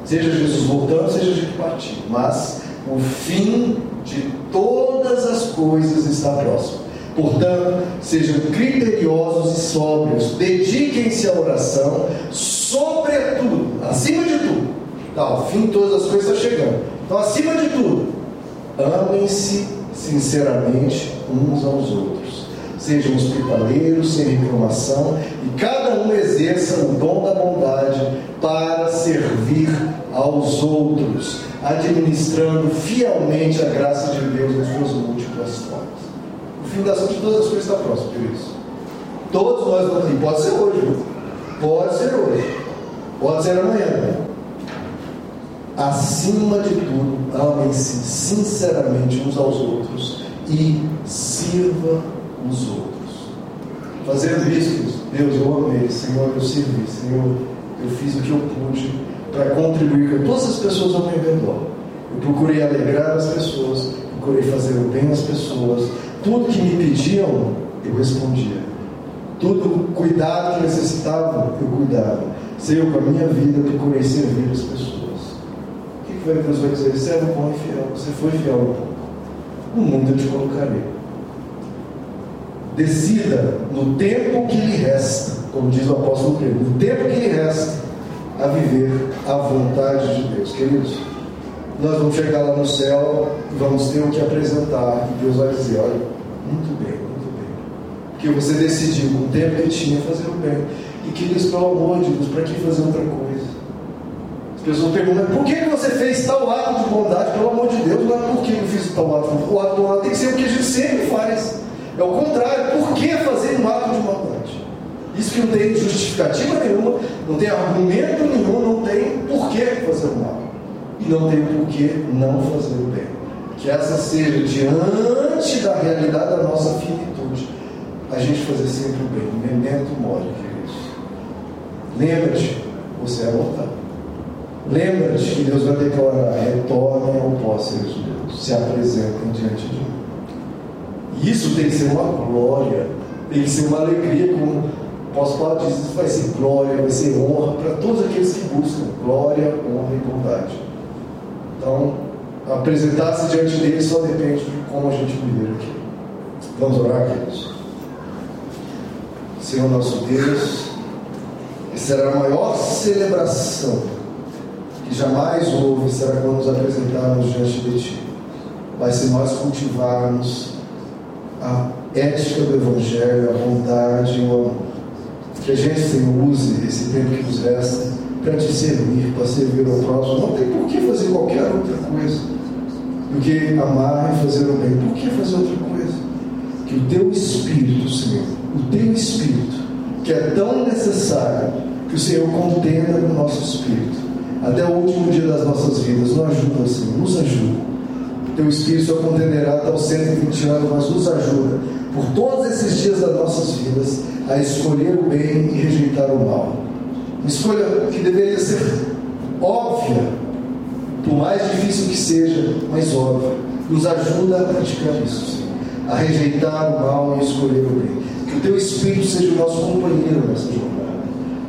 A: Seja Jesus voltando, seja a gente partindo. Mas o fim de todas as coisas está próximo. Portanto, sejam criteriosos e sóbrios, dediquem-se à oração, sobretudo, acima de tudo. Tá, o fim de todas as coisas está chegando. Então, acima de tudo, amem-se sinceramente uns aos outros sejam hospitaleiros, sem reclamação, e cada um exerça o dom da bondade para servir aos outros, administrando fielmente a graça de Deus nas suas múltiplas formas. O fim das contas, todas as coisas está próximo, por isso. Todos nós vamos ir. Pode ser hoje, pode ser hoje, pode ser amanhã. Acima de tudo, amem-se sinceramente uns aos outros e sirva os outros. Fazendo isso, Deus, eu amei, Senhor, eu servi, Senhor, eu fiz o que eu pude para contribuir com todas as pessoas ao meu redor. Eu procurei alegrar as pessoas, procurei fazer o bem às pessoas. Tudo que me pediam, eu respondia. Todo cuidado que necessitavam, eu cuidava. Senhor, com a minha vida, eu procurei servir as pessoas. O que, que Deus vai dizer? Servo bom e fiel. Você foi fiel um pouco. No mundo eu te colocarei decida no tempo que lhe resta, como diz o apóstolo Pedro, no tempo que lhe resta, a viver a vontade de Deus. Queridos, nós vamos chegar lá no céu e vamos ter o que apresentar, e Deus vai dizer: olha, muito bem, muito bem. Porque você decidiu com o tempo que tinha fazer o bem. E queridos, pelo amor de Deus, para que fazer outra coisa? As pessoas perguntam, por que você fez tal ato de bondade? Pelo amor de Deus, não é por que eu fiz tal ato. O ato de bondade tem que ser o que a gente sempre faz. É o contrário. Por que fazer um ato de maldade? Isso que não tem justificativa nenhuma, não tem argumento nenhum, não tem por que fazer o mal. E não tem por que não fazer o bem. Que essa seja, diante da realidade da nossa finitude, a gente fazer sempre o bem. Memento mori, queridos. Lembra-te, você é mortal. Lembra-te que Deus vai declarar: retornem ao posse de Deus, se apresentem diante de mim. Isso tem que ser uma glória, tem que ser uma alegria, como o apóstolo Paulo diz, isso vai ser glória, vai ser honra para todos aqueles que buscam glória, honra e bondade. Então, apresentar-se diante dele só depende de como a gente viver aqui. Vamos orar, queridos. Senhor nosso Deus, será a maior celebração que jamais houve, será quando nos apresentarmos diante de Ti. Vai ser nós cultivarmos a ética do Evangelho, a bondade e o amor. Que a gente, Senhor, use esse tempo que nos resta para te servir, para servir ao próximo. Não tem por que fazer qualquer outra coisa do que amar e fazer o bem. Por que fazer outra coisa? Que o teu Espírito, Senhor, o teu Espírito, que é tão necessário, que o Senhor contenda no nosso Espírito, até o último dia das nossas vidas, nos ajuda, Senhor, nos ajuda Teu Espírito só contenderá até os 120 anos, mas nos ajuda, por todos esses dias das nossas vidas, a escolher o bem e rejeitar o mal. Uma escolha que deveria ser óbvia, por mais difícil que seja, mas óbvia. Nos ajuda a praticar isso, Senhor. A rejeitar o mal e escolher o bem. Que o Teu Espírito seja o nosso companheiro nessa jornada.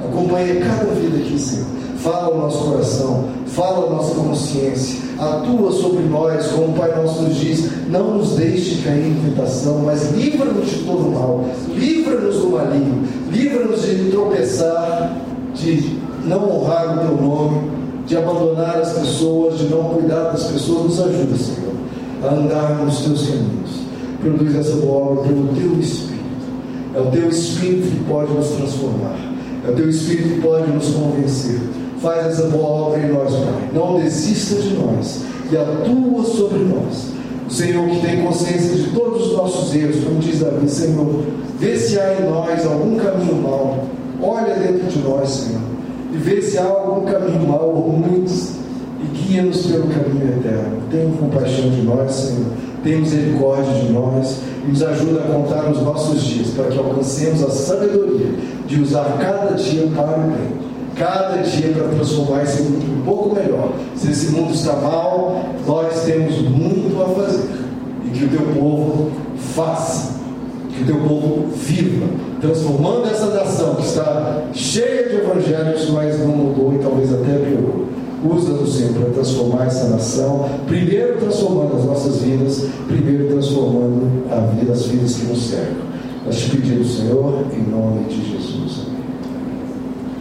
A: Acompanhe cada vida aqui, Senhor. Fala o nosso coração, fala a nossa consciência, atua sobre nós, como o Pai Nosso nos diz, não nos deixe cair em tentação, mas livra-nos de todo mal, livra-nos do maligno, livra-nos de tropeçar, de não honrar o teu nome, de abandonar as pessoas, de não cuidar das pessoas, nos ajuda, Senhor, a andar nos teus caminhos. Produz essa obra pelo teu Espírito. É o teu Espírito que pode nos transformar. É o teu Espírito que pode nos convencer. Faz essa boa obra em nós, Pai. Não desista de nós e atua sobre nós. O Senhor que tem consciência de todos os nossos erros, como diz Davi, Senhor, vê se há em nós algum caminho mau. Olha dentro de nós, Senhor, e vê se há algum caminho mau ou muitos, e guia-nos pelo caminho eterno. Tenha compaixão de nós, Senhor. Tenha misericórdia de nós e nos ajuda a contar os nossos dias para que alcancemos a sabedoria de usar cada dia para o bem cada dia para transformar esse mundo um pouco melhor. Se esse mundo está mal, nós temos muito a fazer. E que o teu povo faça, que o teu povo viva, transformando essa nação que está cheia de evangelhos, mas não mudou e talvez até piorou. Usa-nos, Senhor, para transformar essa nação, primeiro transformando as nossas vidas, primeiro transformando a vida, as vidas que nos cercam. Nós te pedimos, Senhor, em nome de Jesus.